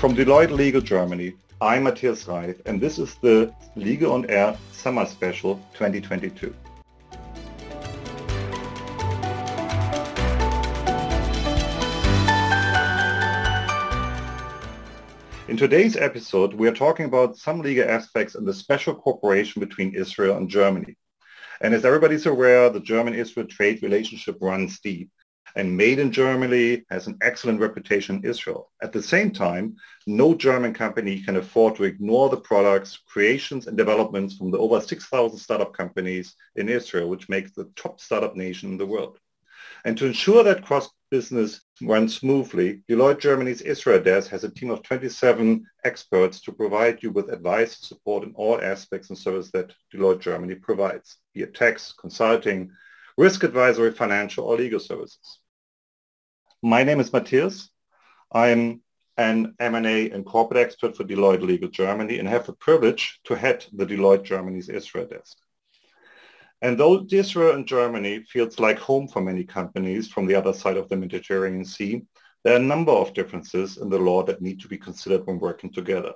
From Deloitte Legal Germany, I'm Mathias Reif and this is the Legal on Air Summer Special 2022. In today's episode, we are talking about some legal aspects in the special cooperation between Israel and Germany. And as everybody's aware, the German-Israel trade relationship runs deep and made in Germany has an excellent reputation in Israel. At the same time, no German company can afford to ignore the products, creations and developments from the over 6,000 startup companies in Israel, which makes the top startup nation in the world. And to ensure that cross-business runs smoothly, Deloitte Germany's Israel desk has a team of 27 experts to provide you with advice and support in all aspects and services that Deloitte Germany provides, be it tax, consulting, risk advisory, financial, or legal services. My name is Mathias. I'm an M&A and corporate expert for Deloitte Legal Germany and have the privilege to head the Deloitte Germany's Israel desk. And though Israel and Germany feels like home for many companies from the other side of the Mediterranean Sea, there are a number of differences in the law that need to be considered when working together.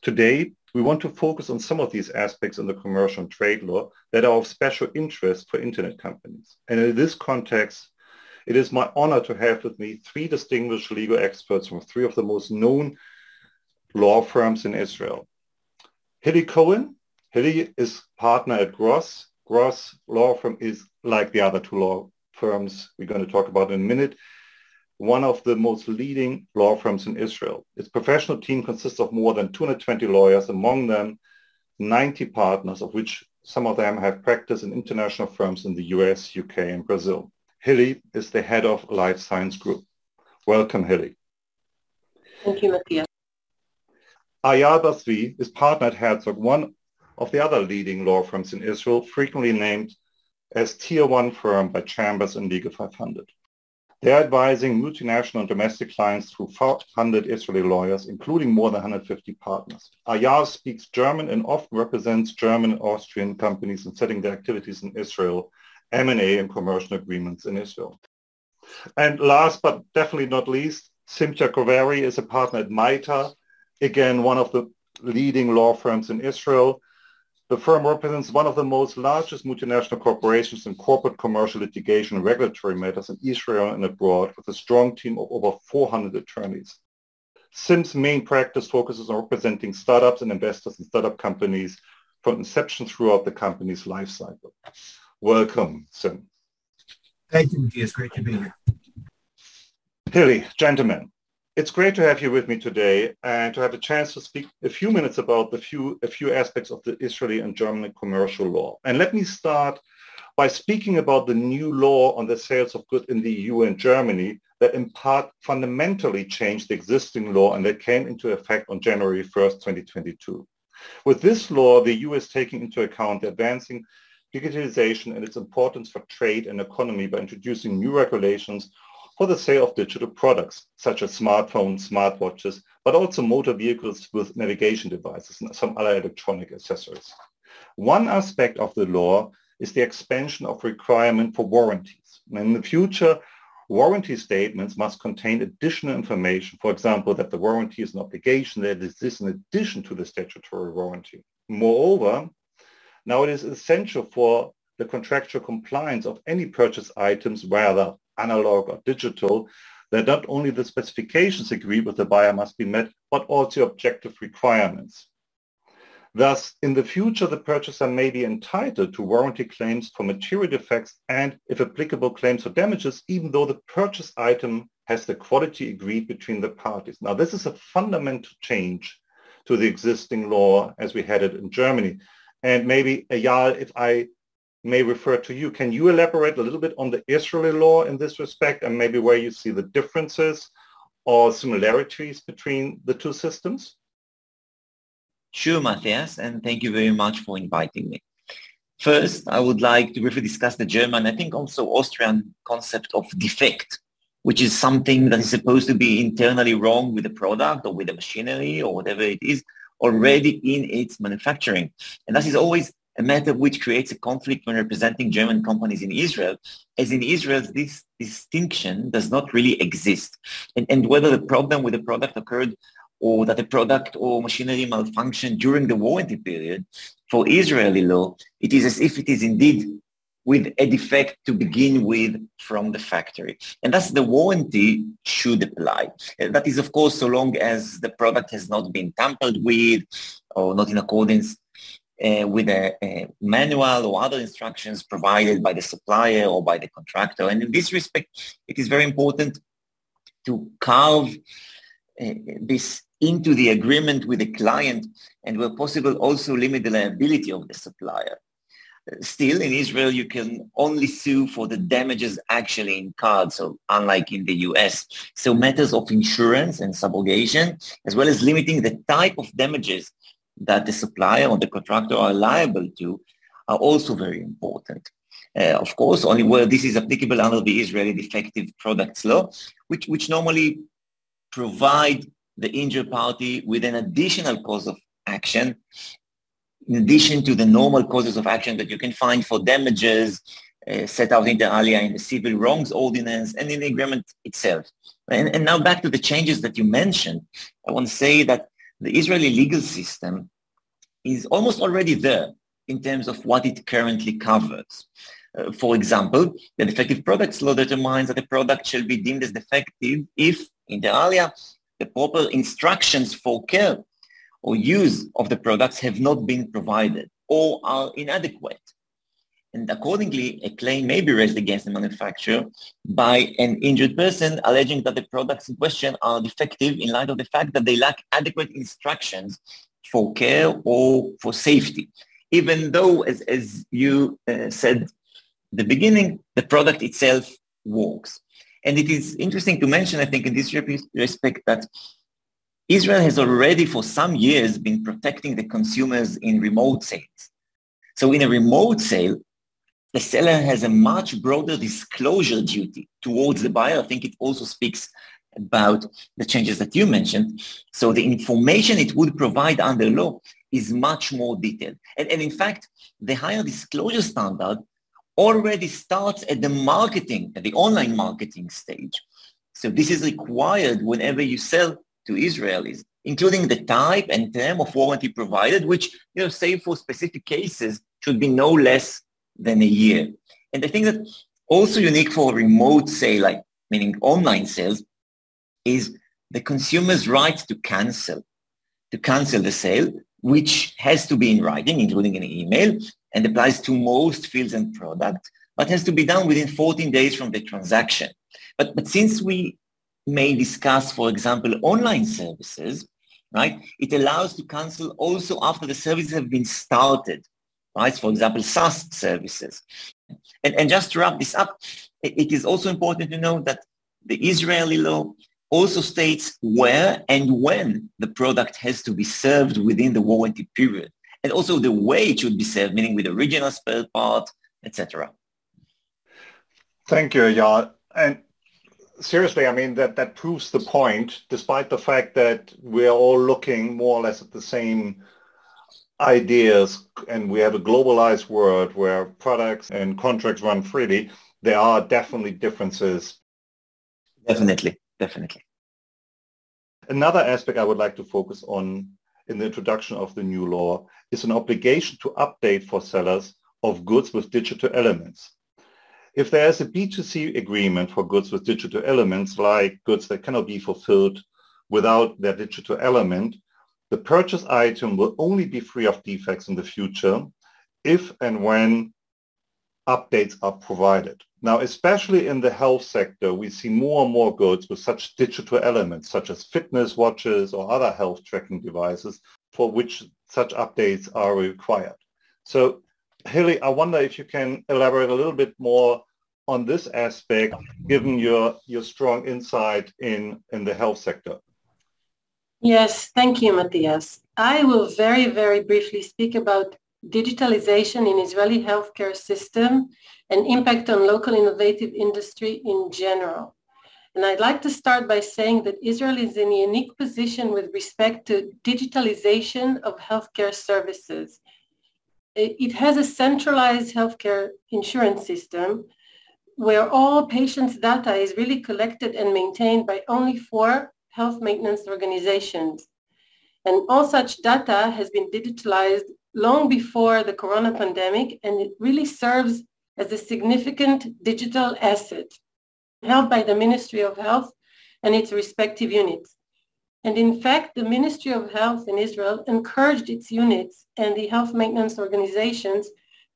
Today, we want to focus on some of these aspects in the commercial and trade law that are of special interest for internet companies. And in this context, it is my honor to have with me three distinguished legal experts from three of the most known law firms in Israel. Hili Cohen. Hili is partner at Gross. Gross law firm is like the other two law firms we're going to talk about in a minute, one of the most leading law firms in Israel. Its professional team consists of more than 220 lawyers, among them 90 partners, of which some of them have practiced in international firms in the US, UK, and Brazil. Hili is the head of Life Science Group. Welcome, Hili. Thank you, Mathias. Eyal Bar-Zvi is partner at Herzog, one of the other leading law firms in Israel, frequently named as tier one firm by Chambers and Legal 500. They're advising multinational and domestic clients through 400 Israeli lawyers, including more than 150 partners. Eyal speaks German and often represents German and Austrian companies in setting their activities in Israel M&A and commercial agreements in Israel. And last but definitely not least, Simcha Koevary is a partner at Meitar, again, one of the leading law firms in Israel. The firm represents one of the most largest multinational corporations in corporate commercial litigation and regulatory matters in Israel and abroad with a strong team of over 400 attorneys. SIM's main practice focuses on representing startups and investors in startup companies from inception throughout the company's life cycle. Welcome, Sim. Thank you, Mathias. Great to be here. Hili, gentlemen, it's great to have you with me today and to have a chance to speak a few minutes about the few, a few aspects of the Israeli and German commercial law. And let me start by speaking about the new law on the sales of goods in the EU and Germany that in part fundamentally changed the existing law and that came into effect on January 1st, 2022. With this law, the EU is taking into account the advancing digitalization and its importance for trade and economy by introducing new regulations for the sale of digital products, such as smartphones, smartwatches, but also motor vehicles with navigation devices and some other electronic accessories. One aspect of the law is the expansion of requirement for warranties. In the future, warranty statements must contain additional information, for example, that the warranty is an obligation that exists in addition to the statutory warranty. Moreover, now it is essential for the contractual compliance of any purchase items, whether analog or digital, that not only the specifications agreed with the buyer must be met, but also objective requirements. Thus, in the future, the purchaser may be entitled to warranty claims for material defects and, if applicable, claims for damages, even though the purchase item has the quality agreed between the parties. Now, this is a fundamental change to the existing law as we had it in Germany. And maybe, uh, Eyal, if I may refer to you, can you elaborate a little bit on the Israeli law in this respect and maybe where you see the differences or similarities between the two systems? Sure, Mathias, and thank you very much for inviting me. First, I would like to briefly discuss the German, I think also Austrian concept of defect, which is something that is supposed to be internally wrong with the product or with the machinery or whatever it is, already in its manufacturing. And that is always a matter which creates a conflict when representing German companies in Israel, as in Israel, this distinction does not really exist. And, and whether the problem with the product occurred or that the product or machinery malfunctioned during the warranty period, for Israeli law, it is as if it is indeed with a defect to begin with from the factory. And thus the warranty should apply. That is, of course, so long as the product has not been tampered with or not in accordance uh, with a, a, manual or other instructions provided by the supplier or by the contractor. And in this respect, it is very important to carve uh, this into the agreement with the client and where possible also limit the liability of the supplier. Still, in Israel, you can only sue for the damages actually incurred, so unlike in the US. So matters of insurance and subrogation, as well as limiting the type of damages that the supplier or the contractor are liable to, are also very important. Uh, of course, only where this is applicable under the Israeli defective products law, which, which normally provide the injured party with an additional cause of action in addition to the normal causes of action that you can find for damages uh, set out inter alia in the civil wrongs ordinance and in the agreement itself. And, and now back to the changes that you mentioned, I want to say that the Israeli legal system is almost already there in terms of what it currently covers. Uh, for example, the defective products law determines that a product shall be deemed as defective if, inter alia, the proper instructions for care or use of the products have not been provided or are inadequate. And accordingly, a claim may be raised against the manufacturer by an injured person alleging that the products in question are defective in light of the fact that they lack adequate instructions for care or for safety. Even though, as, as you uh, said the beginning, the product itself works. And it is interesting to mention, I think, in this respect that Israel has already for some years been protecting the consumers in remote sales. So in a remote sale, the seller has a much broader disclosure duty towards the buyer. I think it also speaks about the changes that you mentioned. So the information it would provide under law is much more detailed. And, and in fact, the higher disclosure standard already starts at the marketing, at the online marketing stage. So this is required whenever you sell to Israelis, including the type and term of warranty provided, which, you know, save for specific cases, should be no less than a year. And I think that also unique for remote sale, like meaning online sales, is the consumer's right to cancel, to cancel the sale, which has to be in writing, including an email, and applies to most fields and products, but has to be done within 14 days from the transaction. But, but since we may discuss, for example, online services, right? It allows to cancel also after the services have been started, right? For example, SaaS services. And, and just to wrap this up, it, is also important to know that the Israeli law also states where and when the product has to be served within the warranty period, and also the way it should be served, meaning with the original spare part, etc. Thank you, Eyal. And seriously, I mean, that, that proves the point, despite the fact that we're all looking more or less at the same ideas and we have a globalized world where products and contracts run freely, there are definitely differences. Definitely, definitely. Another aspect I would like to focus on in the introduction of the new law is an obligation to update for sellers of goods with digital elements. If there is a B2C agreement for goods with digital elements, like goods that cannot be fulfilled without their digital element, the purchase item will only be free of defects in the future if and when updates are provided. Now, especially in the health sector, we see more and more goods with such digital elements, such as fitness watches or other health tracking devices, for which such updates are required. So Hili, I wonder if you can elaborate a little bit more on this aspect, given your, your strong insight in, in the health sector. Yes, thank you, Mathias. I will very, very briefly speak about digitalization in Israeli healthcare system and impact on local innovative industry in general. And I'd like to start by saying that Israel is in a unique position with respect to digitalization of healthcare services it has a centralized healthcare insurance system where all patients' data is really collected and maintained by only four health maintenance organizations. And all such data has been digitalized long before the corona pandemic, and it really serves as a significant digital asset held by the Ministry of Health and its respective units. And in fact, the Ministry of Health in Israel encouraged its units and the health maintenance organizations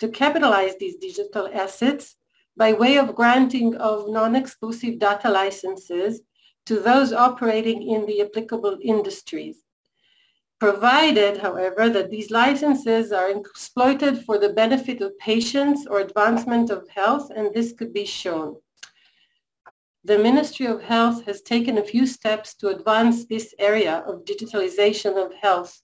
to capitalize these digital assets by way of granting of non-exclusive data licenses to those operating in the applicable industries provided, however, that these licenses are exploited for the benefit of patients or advancement of health, and this could be shown. The Ministry of Health has taken a few steps to advance this area of digitalization of health.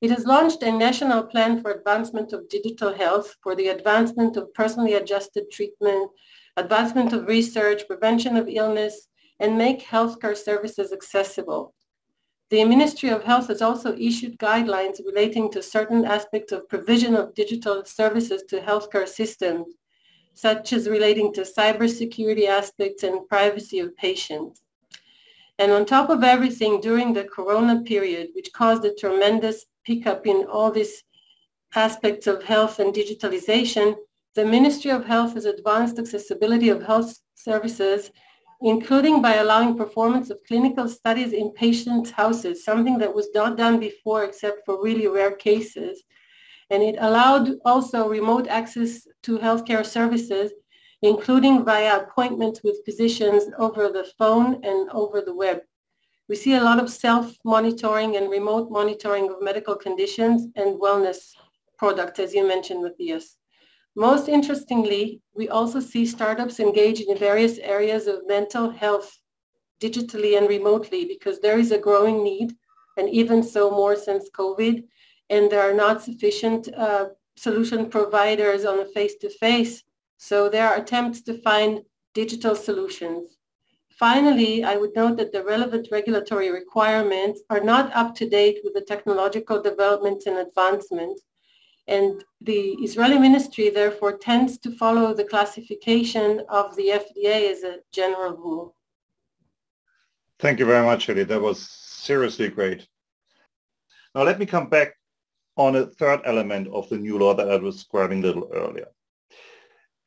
It has launched a national plan for advancement of digital health for the advancement of personally adjusted treatment, advancement of research, prevention of illness, and make healthcare services accessible. The Ministry of Health has also issued guidelines relating to certain aspects of provision of digital services to healthcare systems, such as relating to cybersecurity aspects and privacy of patients. And on top of everything, during the corona period, which caused a tremendous pickup in all these aspects of health and digitalization, the Ministry of Health has advanced accessibility of health services including by allowing performance of clinical studies in patients' houses, something that was not done before except for really rare cases. And it allowed also remote access to healthcare services, including via appointments with physicians over the phone and over the web. We see a lot of self-monitoring and remote monitoring of medical conditions and wellness products, as you mentioned, Mathias. Most interestingly, we also see startups engaged in various areas of mental health digitally and remotely because there is a growing need and even so more since COVID and there are not sufficient uh, solution providers on a face-to-face. So there are attempts to find digital solutions. Finally, I would note that the relevant regulatory requirements are not up to date with the technological developments and advancements and the Israeli ministry therefore tends to follow the classification of the FDA as a general rule. Thank you very much, Eli. That was seriously great. Now let me come back on a third element of the new law that I was describing a little earlier.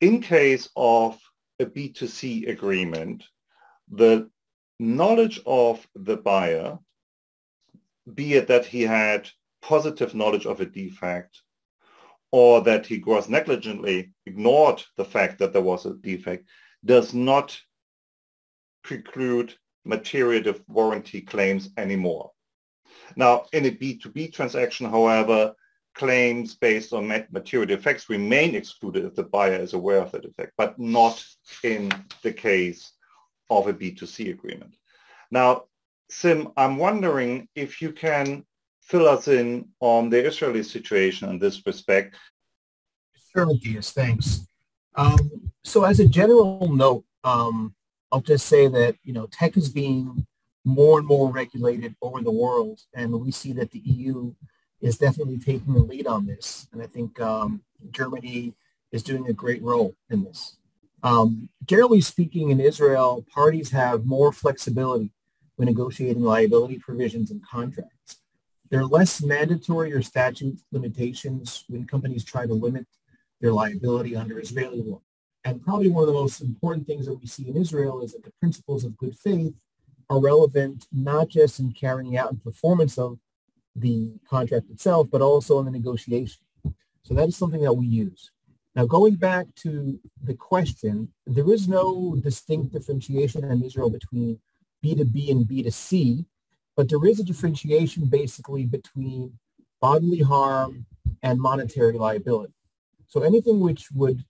In case of a B2C agreement, the knowledge of the buyer, be it that he had positive knowledge of a defect or that he gross negligently ignored the fact that there was a defect does not preclude material warranty claims anymore. Now, in a B2B transaction, however, claims based on material defects remain excluded if the buyer is aware of the defect, but not in the case of a B2C agreement. Now, Sim, I'm wondering if you can fill us in on the Israeli situation in this respect. Sure, Mathias, thanks. Um, so as a general note, um, I'll just say that, you know, tech is being more and more regulated over the world, and we see that the EU is definitely taking the lead on this. And I think um, Germany is doing a great role in this. Um, generally speaking, in Israel, parties have more flexibility when negotiating liability provisions and contracts. There are less mandatory or statute limitations when companies try to limit their liability under Israeli law. And probably one of the most important things that we see in Israel is that the principles of good faith are relevant not just in carrying out and performance of the contract itself, but also in the negotiation. So that is something that we use. Now, going back to the question, there is no distinct differentiation in Israel between B2B and B2C but there is a differentiation basically between bodily harm and monetary liability. So anything which would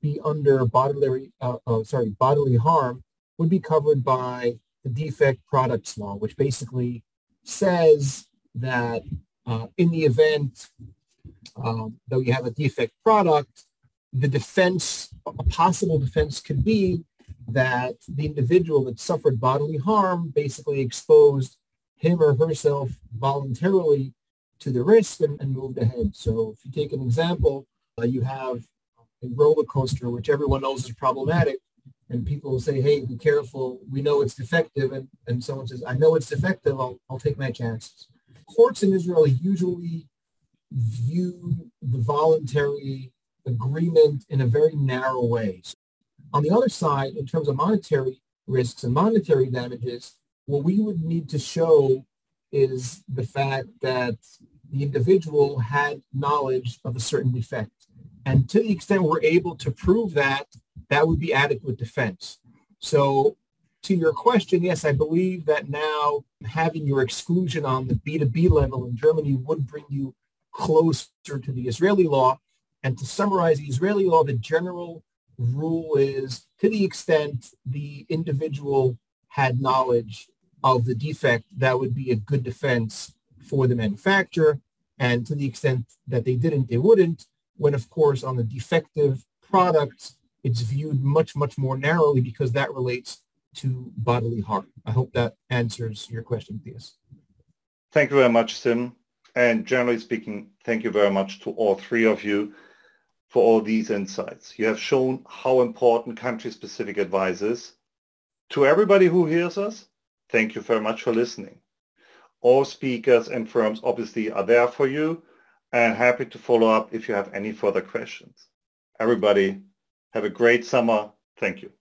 be under bodily, uh, uh, sorry, bodily harm would be covered by the defect products law, which basically says that uh, in the event um, that you have a defect product, the defense, a possible defense could be that the individual that suffered bodily harm basically exposed him or herself voluntarily to the risk and, and moved ahead. So if you take an example, uh, you have a roller coaster, which everyone knows is problematic, and people say, hey, be careful, we know it's defective, and, and someone says, I know it's defective, I'll, I'll take my chances. courts in Israel usually view the voluntary agreement in a very narrow way. So on the other side, in terms of monetary risks and monetary damages, what we would need to show is the fact that the individual had knowledge of a certain defect. And to the extent we're able to prove that, that would be adequate defense. So to your question, yes, I believe that now having your exclusion on the B2B level in Germany would bring you closer to the Israeli law. And to summarize the Israeli law, the general rule is to the extent the individual had knowledge of the defect, that would be a good defense for the manufacturer. And to the extent that they didn't, they wouldn't. When, of course, on the defective products, it's viewed much, much more narrowly because that relates to bodily harm. I hope that answers your question, Theus. Thank you very much, Sim. And generally speaking, thank you very much to all three of you for all these insights. You have shown how important country-specific advice is. To everybody who hears us, thank you very much for listening. All speakers and firms obviously are there for you and happy to follow up if you have any further questions. Everybody, have a great summer. Thank you.